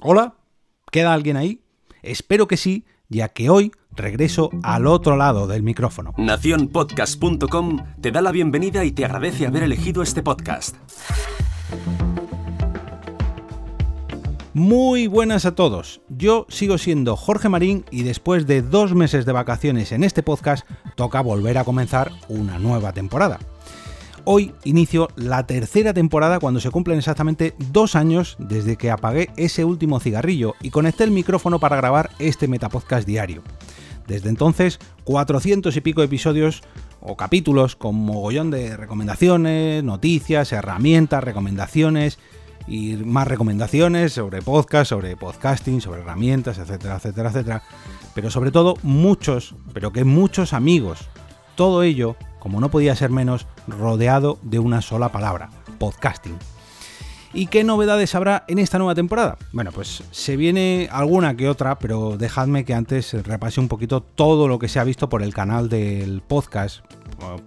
Hola, ¿queda alguien ahí? Espero que sí, ya que hoy regreso al otro lado del micrófono. Naciónpodcast.com te da la bienvenida y te agradece haber elegido este podcast. Muy buenas a todos. Yo sigo siendo Jorge Marín y después de dos meses de vacaciones en este podcast, toca volver a comenzar una nueva temporada. Hoy inicio la tercera temporada cuando se cumplen exactamente dos años desde que apagué ese último cigarrillo y conecté el micrófono para grabar este Metapodcast diario. Desde entonces, 400 y pico episodios o capítulos con mogollón de recomendaciones, noticias, herramientas, recomendaciones y más recomendaciones sobre podcast, sobre podcasting, sobre herramientas, etcétera, etcétera, etcétera. Pero sobre todo muchos, pero que muchos amigos. Todo ello como no podía ser menos, rodeado de una sola palabra, podcasting. ¿Y qué novedades habrá en esta nueva temporada? Bueno, pues se viene alguna que otra, pero dejadme que antes repase un poquito todo lo que se ha visto por el canal del podcast,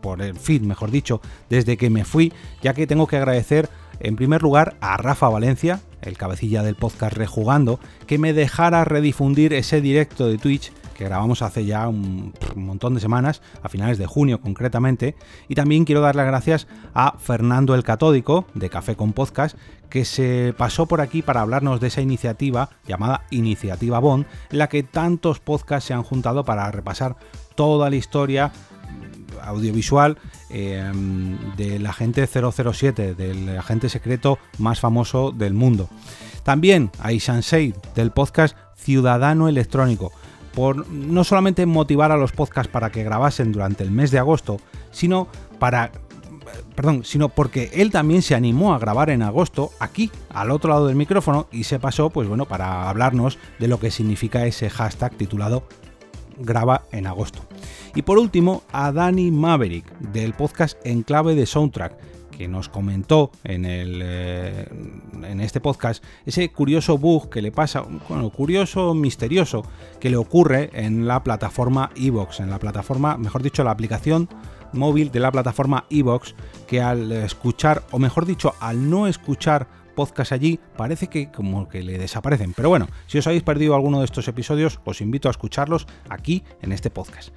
por el feed, mejor dicho, desde que me fui, ya que tengo que agradecer en primer lugar a Rafa Valencia, el cabecilla del podcast Rejugando, que me dejara redifundir ese directo de Twitch que grabamos hace ya un, montón de semanas, a finales de junio concretamente. Y también quiero dar las gracias a Fernando el Catódico, de Café con Podcast, que se pasó por aquí para hablarnos de esa iniciativa llamada Iniciativa Bond, en la que tantos podcasts se han juntado para repasar toda la historia audiovisual del agente 007, del agente secreto más famoso del mundo. También a Ishan del podcast Ciudadano Electrónico, por no solamente motivar a los podcasts para que grabasen durante el mes de agosto, sino para perdón, sino porque él también se animó a grabar en agosto aquí, al otro lado del micrófono y se pasó pues bueno, para hablarnos de lo que significa ese hashtag titulado graba en agosto. Y por último, a Dani Maverick del podcast En clave de Soundtrack nos comentó en, el, eh, en este podcast ese curioso bug que le pasa, bueno, curioso, misterioso, que le ocurre en la plataforma Evox, en la plataforma, mejor dicho, la aplicación móvil de la plataforma Evox, que al escuchar, o mejor dicho, al no escuchar podcast allí, parece que como que le desaparecen. Pero bueno, si os habéis perdido alguno de estos episodios, os invito a escucharlos aquí en este podcast.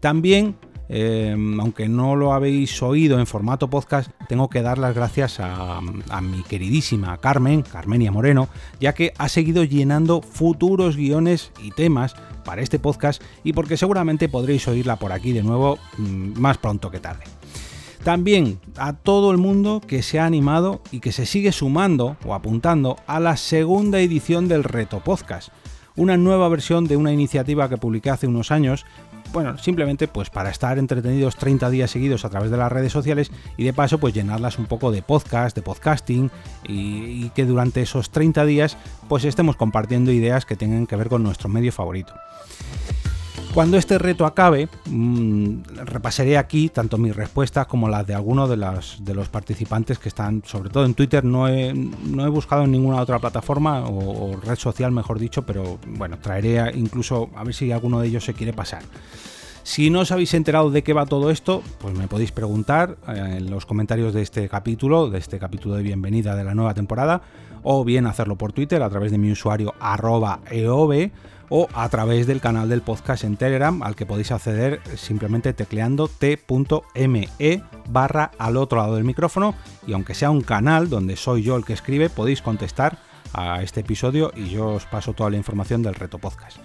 También Em, aunque no lo habéis oído en formato podcast, tengo que dar las gracias a, mi queridísima Carmen, Carmenia Moreno, ya que ha seguido llenando futuros guiones y temas para este podcast y porque seguramente podréis oírla por aquí de nuevo mm, más pronto que tarde. También a todo el mundo que se ha animado y que se sigue sumando o apuntando a la segunda edición del Reto Podcast, una nueva versión de una iniciativa que publiqué hace unos años bueno, simplemente pues para estar entretenidos 30 días seguidos a través de las redes sociales y de paso pues llenarlas un poco de podcast, de podcasting y, que durante esos 30 días pues estemos compartiendo ideas que tengan que ver con nuestro medio favorito. Cuando este reto acabe, mm, repasaré aquí tanto mis respuestas como las de algunos de, los participantes que están, sobre todo en Twitter, no he, no he buscado en ninguna otra plataforma o, red social, mejor dicho, pero bueno, traeré incluso a ver si alguno de ellos se quiere pasar. Si no os habéis enterado de qué va todo esto, pues me podéis preguntar eh, en los comentarios de este capítulo, de este capítulo de bienvenida de la nueva temporada, o bien hacerlo por Twitter a través de mi usuario arroba o a través del canal del podcast en Telegram al que podéis acceder simplemente tecleando t.me barra al otro lado del micrófono y aunque sea un canal donde soy yo el que escribe podéis contestar a este episodio y yo os paso toda la información del reto podcast.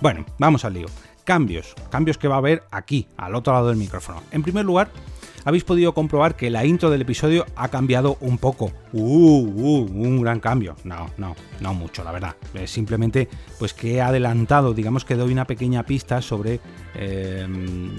Bueno, vamos al lío. Cambios, cambios que va a haber aquí, al otro lado del micrófono. En primer lugar, habéis podido comprobar que la intro del episodio ha cambiado un poco. Uh, uh, un gran cambio. No, no, no mucho, la verdad. Es simplemente pues que he adelantado, digamos que doy una pequeña pista sobre em,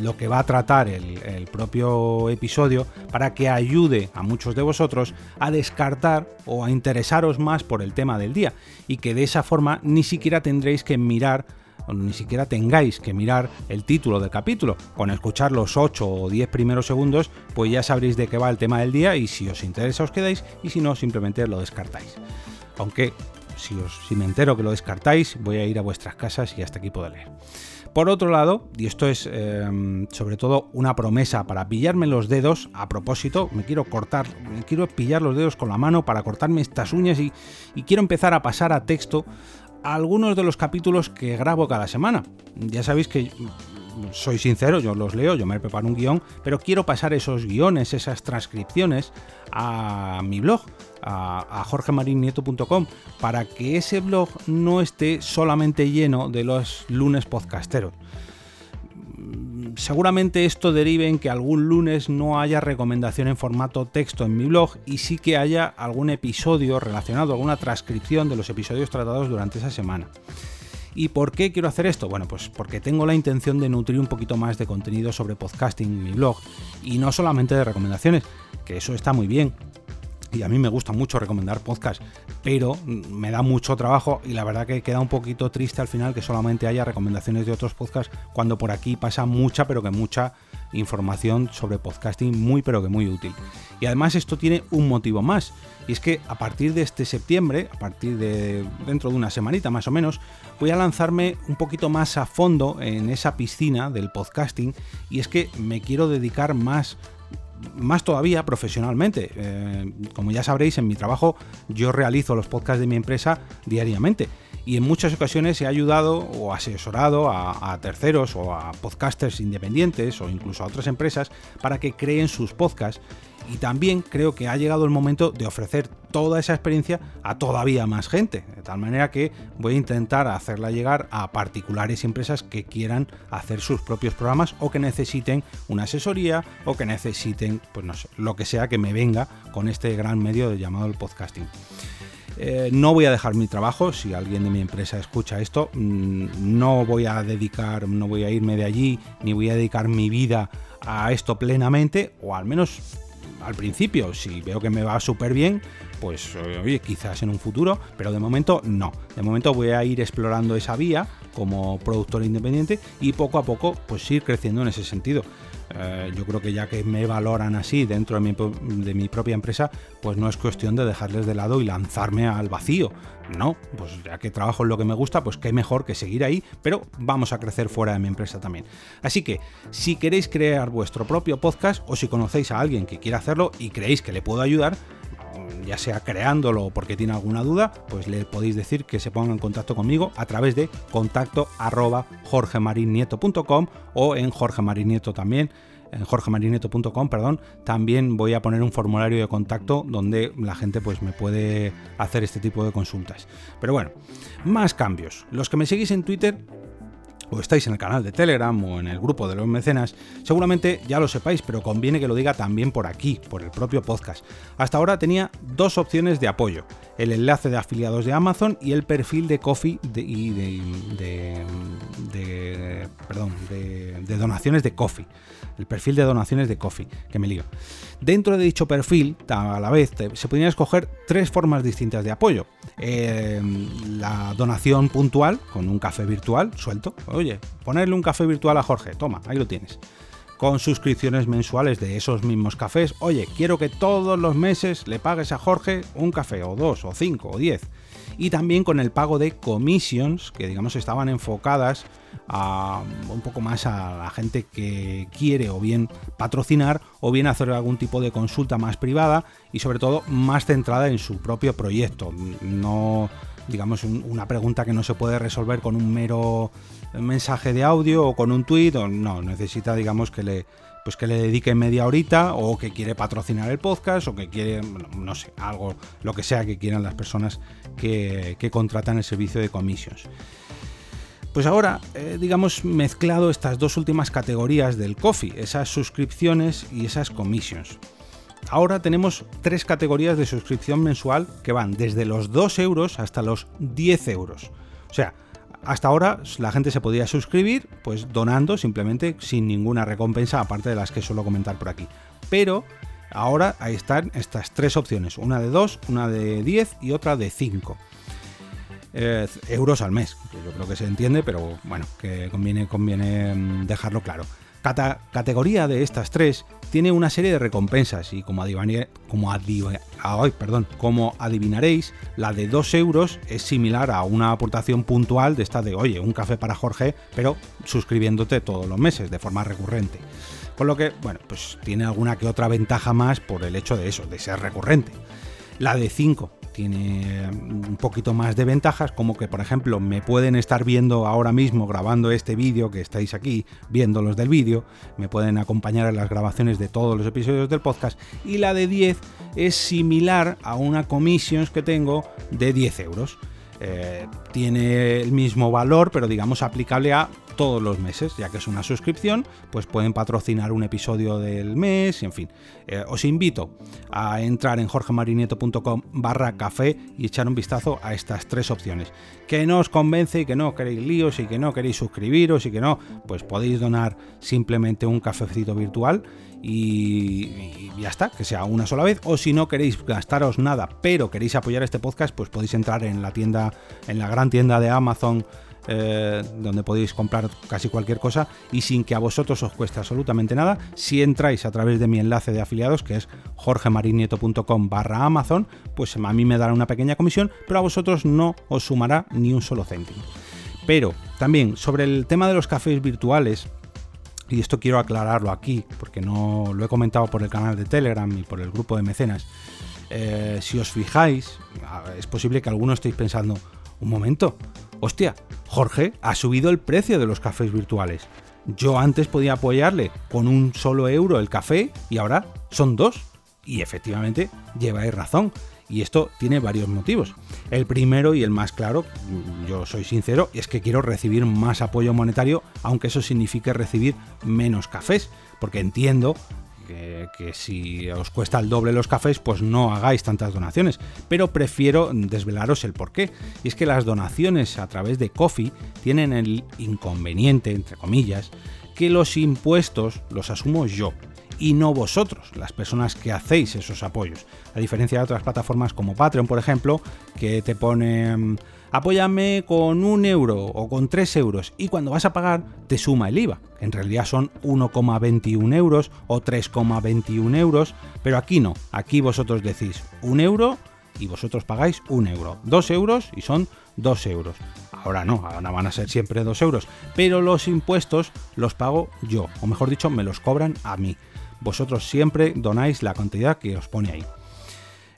lo que va a tratar el, propio episodio para que ayude a muchos de vosotros a descartar o a interesaros más por el tema del día y que de esa forma ni siquiera tendréis que mirar ni siquiera tengáis que mirar el título del capítulo. Con escuchar los 8 o 10 primeros segundos, pues ya sabréis de qué va el tema del día y si os interesa os quedáis y si no, simplemente lo descartáis. Aunque si, os, si me entero que lo descartáis, voy a ir a vuestras casas y hasta aquí puedo leer. Por otro lado, y esto es em, sobre todo una promesa para pillarme los dedos, a propósito, me quiero cortar, me quiero pillar los dedos con la mano para cortarme estas uñas y quiero empezar a pasar a texto algunos de los capítulos que grabo cada semana. Ya sabéis que soy sincero, yo los leo, yo me preparo un guion, pero quiero pasar esos guiones, esas transcripciones a mi blog, a, a jorgemarinieto.com, para que ese blog no esté solamente lleno de los lunes podcasteros seguramente esto derive en que algún lunes no haya recomendación en formato texto en mi blog y sí que haya algún episodio relacionado, alguna transcripción de los episodios tratados durante esa semana. ¿Y por qué quiero hacer esto? Bueno, pues porque tengo la intención de nutrir un poquito más de contenido sobre podcasting en mi blog y no solamente de recomendaciones, que eso está muy bien, y a mí me gusta mucho recomendar podcasts, pero me da mucho trabajo y la verdad que queda un poquito triste al final que solamente haya recomendaciones de otros podcasts cuando por aquí pasa mucha, pero que mucha información sobre podcasting muy, pero que muy útil. Y además esto tiene un motivo más, y es que a partir de este septiembre, a partir de dentro de una semanita más o menos, voy a lanzarme un poquito más a fondo en esa piscina del podcasting y es que me quiero dedicar más más todavía profesionalmente. Eh, como ya sabréis, en mi trabajo yo realizo los podcasts de mi empresa diariamente y en muchas ocasiones he ayudado o asesorado a, terceros o a podcasters independientes o incluso a otras empresas para que creen sus podcasts y también creo que ha llegado el momento de ofrecer toda esa experiencia a todavía más gente, de tal manera que voy a intentar hacerla llegar a particulares y empresas que quieran hacer sus propios programas o que necesiten una asesoría o que necesiten, pues no sé, lo que sea que me venga con este gran medio llamado el podcasting. Eh, no voy a dejar mi trabajo, si alguien de mi empresa escucha esto, mm, no voy a dedicar, no voy a irme de allí, ni voy a dedicar mi vida a esto plenamente, o al menos al principio, si veo que me va súper bien, pues oye, quizás en un futuro, pero de momento no. De momento voy a ir explorando esa vía como productor independiente y poco a poco pues ir creciendo en ese sentido. Eh, yo creo que ya que me valoran así dentro de mi, propia empresa, pues no es cuestión de dejarles de lado y lanzarme al vacío. No, pues ya que trabajo en lo que me gusta, pues qué mejor que seguir ahí, pero vamos a crecer fuera de mi empresa también. Así que, si queréis crear vuestro propio podcast o si conocéis a alguien que quiera hacerlo y creéis que le puedo ayudar, ya sea creándolo o porque tiene alguna duda, pues le podéis decir que se ponga en contacto conmigo a través de contacto arroba o en Jorge Marinieto también en jorgemarinieto.com, perdón, también voy a poner un formulario de contacto donde la gente pues me puede hacer este tipo de consultas. Pero bueno, más cambios. Los que me seguís en Twitter o estáis en el canal de Telegram o en el grupo de los mecenas, seguramente ya lo sepáis, pero conviene que lo diga también por aquí, por el propio podcast. Hasta ahora tenía dos opciones de apoyo, el enlace de afiliados de Amazon y el perfil de Coffee y de, perdón, de, donaciones de Coffee. El perfil de donaciones de Coffee, que me lío. Dentro de dicho perfil, a la vez, se podían escoger tres formas distintas de apoyo. Em, la donación puntual, con un café virtual suelto. Oye, ponerle un café virtual a Jorge, toma, ahí lo tienes. Con suscripciones mensuales de esos mismos cafés. Oye, quiero que todos los meses le pagues a Jorge un café, o dos, o cinco, o diez y también con el pago de commissions que digamos estaban enfocadas a un poco más a la gente que quiere o bien patrocinar o bien hacer algún tipo de consulta más privada y sobre todo más centrada en su propio proyecto, no digamos una pregunta que no se puede resolver con un mero mensaje de audio o con un tweet o no, necesita digamos que le pues que le dedique media horita o que quiere patrocinar el podcast o que quiere, no sé, algo, lo que sea que quieran las personas que, contratan el servicio de commissions. Pues ahora, eh, digamos, mezclado estas dos últimas categorías del coffee, esas suscripciones y esas commissions. Ahora tenemos tres categorías de suscripción mensual que van desde los 2 euros hasta los 10 euros. O sea, hasta ahora la gente se podía suscribir, pues donando simplemente sin ninguna recompensa, aparte de las que suelo comentar por aquí. Pero ahora ahí están estas tres opciones, una de 2, una de 10 y otra de 5. Eh, euros al mes, que yo creo que se entiende, pero bueno, que conviene, conviene mm, dejarlo claro. Cada categoría de estas tres tiene una serie de recompensas y como, como, perdón, como adivinaréis, la de 2 euros es similar a una aportación puntual de esta de, oye, un café para Jorge, pero suscribiéndote todos los meses de forma recurrente. Con lo que, bueno, pues tiene alguna que otra ventaja más por el hecho de eso, de ser recurrente. La de 5 tiene un poquito más de ventajas, como que por ejemplo me pueden estar viendo ahora mismo grabando este vídeo que estáis aquí, viendo los del vídeo, me pueden acompañar en las grabaciones de todos los episodios del podcast, y la de 10 es similar a una commissions que tengo de 10 euros. Eh, tiene el mismo valor, pero digamos aplicable a todos los meses, ya que es una suscripción, pues pueden patrocinar un episodio del mes, en fin. Eh, os invito a entrar en jorgemarinieto.com barra café y echar un vistazo a estas tres opciones. Que no os convence y que no queréis líos y que no queréis suscribiros y que no, pues podéis donar simplemente un cafecito virtual y, ya está, que sea una sola vez. O si no queréis gastaros nada, pero queréis apoyar este podcast, pues podéis entrar en la tienda, en la gran tienda de Amazon. Eh, donde podéis comprar casi cualquier cosa y sin que a vosotros os cueste absolutamente nada. Si entráis a través de mi enlace de afiliados, que es jorgemarinieto.com barra Amazon, pues a mí me dará una pequeña comisión, pero a vosotros no os sumará ni un solo céntimo. Pero también sobre el tema de los cafés virtuales, y esto quiero aclararlo aquí, porque no lo he comentado por el canal de Telegram y por el grupo de mecenas. Eh, si os fijáis, es posible que algunos estéis pensando, un momento, hostia, Jorge ha subido el precio de los cafés virtuales. Yo antes podía apoyarle con un solo euro el café y ahora son dos. Y efectivamente lleváis razón. Y esto tiene varios motivos. El primero y el más claro, yo soy sincero, es que quiero recibir más apoyo monetario, aunque eso signifique recibir menos cafés, porque entiendo que, si os cuesta el doble los cafés, pues no hagáis tantas donaciones. Pero prefiero desvelaros el porqué. Y es que las donaciones a través de Coffee tienen el inconveniente, entre comillas, que los impuestos los asumo yo y no vosotros, las personas que hacéis esos apoyos. A diferencia de otras plataformas como Patreon, por ejemplo, que te pone mm, apóyame con un euro o con tres euros y cuando vas a pagar te suma el IVA, en realidad son 1,21 euros o 3,21 euros, pero aquí no, aquí vosotros decís un euro y vosotros pagáis un euro, dos euros y son dos euros. Ahora no, ahora van a ser siempre dos euros, pero los impuestos los pago yo, o mejor dicho, me los cobran a mí vosotros siempre donáis la cantidad que os pone ahí.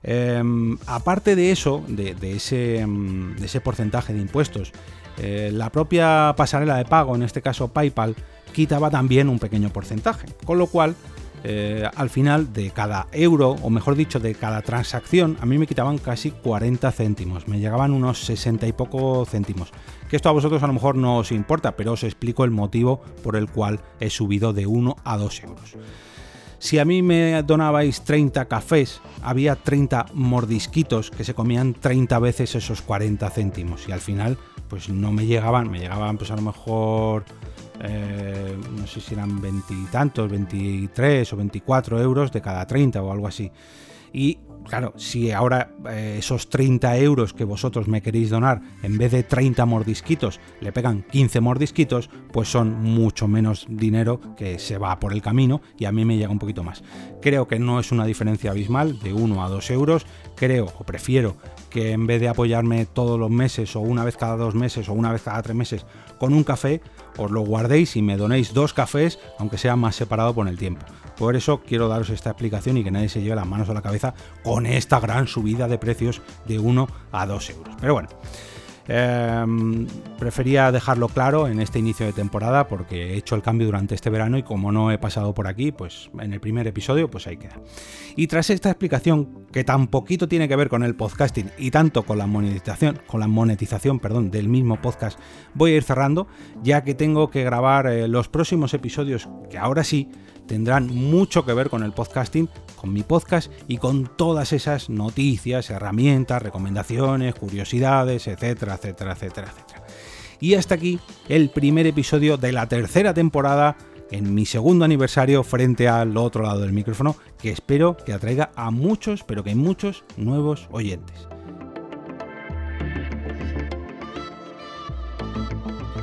Em, aparte de eso, de, ese, em, ese, porcentaje de impuestos, eh, la propia pasarela de pago, en este caso PayPal, quitaba también un pequeño porcentaje. Con lo cual, eh, al final de cada euro, o mejor dicho, de cada transacción, a mí me quitaban casi 40 céntimos, me llegaban unos 60 y poco céntimos. Que esto a vosotros a lo mejor no os importa, pero os explico el motivo por el cual he subido de 1 a 2 euros. Si a mí me donabais 30 cafés, había 30 mordisquitos que se comían 30 veces esos 40 céntimos y al final pues no me llegaban, me llegaban pues a lo mejor eh, no sé si eran veintitantos, 23 o 24 euros de cada 30 o algo así. Y claro, si ahora eh, esos 30 euros que vosotros me queréis donar, en vez de 30 mordisquitos, le pegan 15 mordisquitos, pues son mucho menos dinero que se va por el camino y a mí me llega un poquito más. Creo que no es una diferencia abismal de 1 a 2 euros, creo o prefiero que en vez de apoyarme todos los meses o una vez cada dos meses o una vez cada tres meses con un café, os lo guardéis y me donéis dos cafés, aunque sea más separado por el tiempo. Por eso quiero daros esta explicación y que nadie se lleve las manos a la cabeza con esta gran subida de precios de 1 a 2 euros. Pero bueno. Em, prefería dejarlo claro en este inicio de temporada porque he hecho el cambio durante este verano y como no he pasado por aquí, pues en el primer episodio, pues ahí queda. Y tras esta explicación, que tan poquito tiene que ver con el podcasting y tanto con la monetización, con la monetización, perdón, del mismo podcast, voy a ir cerrando, ya que tengo que grabar eh, los próximos episodios, que ahora sí tendrán mucho que ver con el podcasting, con mi podcast y con todas esas noticias, herramientas, recomendaciones, curiosidades, etcétera, etcétera, etcétera, etcétera. Y hasta aquí el primer episodio de la tercera temporada en mi segundo aniversario frente al otro lado del micrófono, que espero que atraiga a muchos, pero que muchos nuevos oyentes.